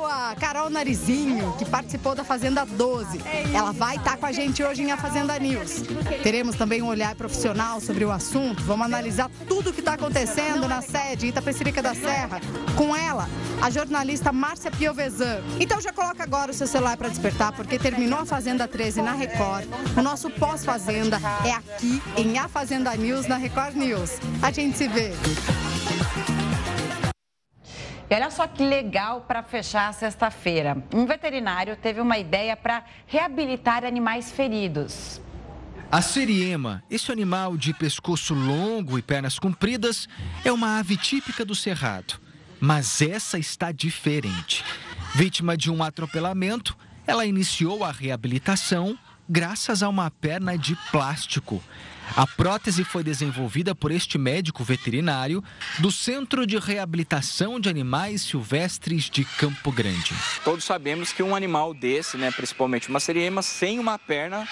S23: espioa Carol Narizinho, que participou da Fazenda 12. Ela vai estar tá com a gente hoje em A Fazenda News. Teremos também um olhar profissional sobre o assunto. Vamos analisar tudo o que está acontecendo na sede Itapecerica da Serra. Com ela, a jornalista Márcia Piovesan. Então já coloca agora o seu celular para despertar, porque terminou a Fazenda 13 na Record. O nosso pós-Fazenda é aqui em A Fazenda News na Record News. A gente se vê
S1: e olha só que legal para fechar sexta-feira. Um veterinário teve uma ideia para reabilitar animais feridos.
S24: A seriema, esse animal de pescoço longo e pernas compridas, é uma ave típica do cerrado. Mas essa está diferente. Vítima de um atropelamento, ela iniciou a reabilitação graças a uma perna de plástico. A prótese foi desenvolvida por este médico veterinário do Centro de Reabilitação de Animais Silvestres de Campo Grande.
S25: Todos sabemos que um animal desse, né, principalmente uma seriema, sem uma perna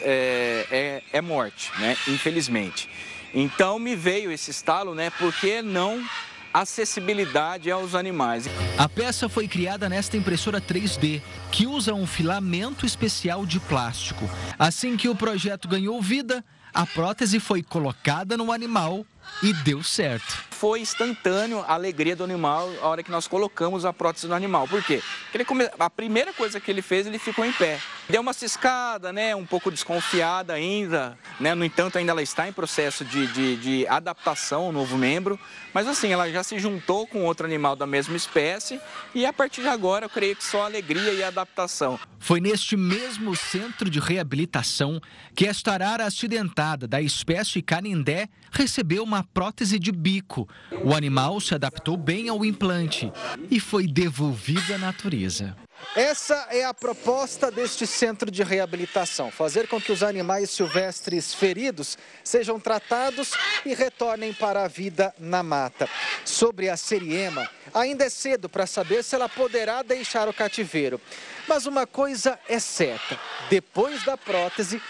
S25: é, é, é morte, né, infelizmente. Então me veio esse estalo, né, porque não acessibilidade aos animais.
S24: A peça foi criada nesta impressora 3D, que usa um filamento especial de plástico. Assim que o projeto ganhou vida, a prótese foi colocada no animal e deu certo.
S25: Foi instantâneo a alegria do animal a hora que nós colocamos a prótese no animal. Por quê? Porque come... a primeira coisa que ele fez, ele ficou em pé. Deu uma ciscada, né? Um pouco desconfiada ainda, né? No entanto, ainda ela está em processo de, de, de adaptação ao novo membro. Mas assim, ela já se juntou com outro animal da mesma espécie e a partir de agora eu creio que só alegria e adaptação.
S24: Foi neste mesmo centro de reabilitação que esta arara acidentada da espécie canindé recebeu uma prótese de bico. O animal se adaptou bem ao implante e foi devolvido à natureza.
S26: Essa é a proposta deste centro de reabilitação: fazer com que os animais silvestres feridos sejam tratados e retornem para a vida na mata. Sobre a seriema, ainda é cedo para saber se ela poderá deixar o cativeiro. Mas uma coisa é certa: depois da prótese,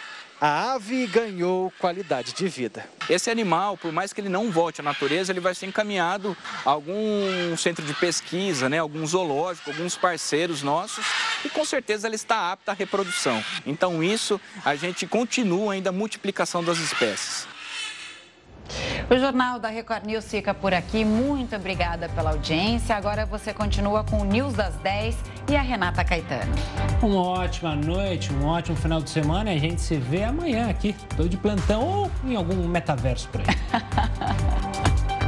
S26: a ave ganhou qualidade de vida.
S25: Esse animal, por mais que ele não volte à natureza, ele vai ser encaminhado a algum centro de pesquisa, né, algum zoológico, alguns parceiros nossos, e com certeza ela está apta à reprodução. Então isso, a gente continua ainda a multiplicação das espécies.
S1: O Jornal da Record News fica por aqui. Muito obrigada pela audiência. Agora você continua com o News das 10 e a Renata Caetano.
S2: Uma ótima noite, um ótimo final de semana e a gente se vê amanhã aqui. Estou de plantão ou em algum metaverso por aí.